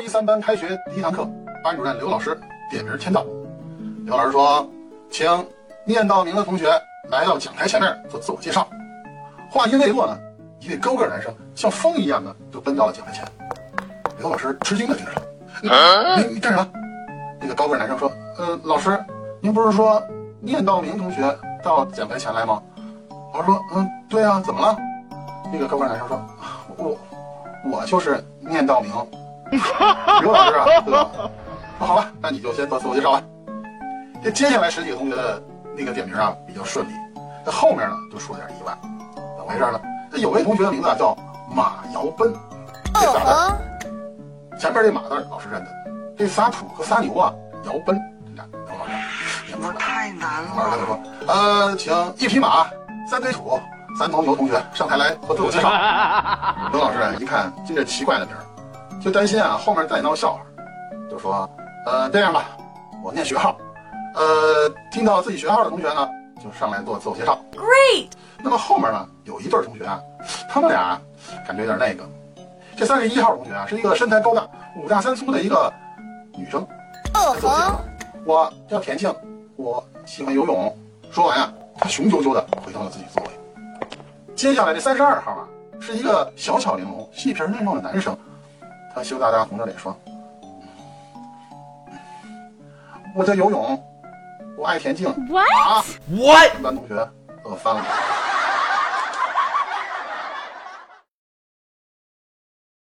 高一三班开学第一堂课，班主任刘老师点名签到。刘老师说：“请念到名的同学来到讲台前面做自我介绍。”话音未落呢，一位高个男生像风一样的就奔到了讲台前。刘老师吃惊的盯着他：“你你干啥？”那个高个男生说：“呃，老师，您不是说念到名同学到讲台前来吗？”老师说：“嗯，对啊，怎么了？”那个高个男生说：“我我就是念到名。”刘老师啊，对吧？那好吧，那你就先做自我介绍吧。这接下来十几个同学的那个点名啊比较顺利，那后面呢就出了点意外。怎么回事呢？这有位同学的名字啊叫马尧奔，这仨字，前面这马字老师认得，这仨土和仨牛啊，尧奔，你看，刘老师，那太难了老师跟他。说，呃，请一匹马、三堆土、三头牛同学上台来做自我介绍。刘老师啊一看这个奇怪的名儿，就担心啊后面再闹笑话，就说，呃，这样吧，我念学号，呃，听到自己学号的同学呢，就上来做自我介绍。Great! 那么后面呢，有一对儿同学啊，他们俩啊感觉有点那个。这三十一号同学啊，是一个身材高大、五大三粗的一个女生。哦自我介绍，我叫田庆，我喜欢游泳。说完啊，她雄赳赳的回到了自己座位。接下来这三十二号啊，是一个小巧玲珑、细皮嫩肉的男生，他羞答答红着脸说：“我叫游泳，我爱田径。” What? 啊，What? 全班同学我翻了。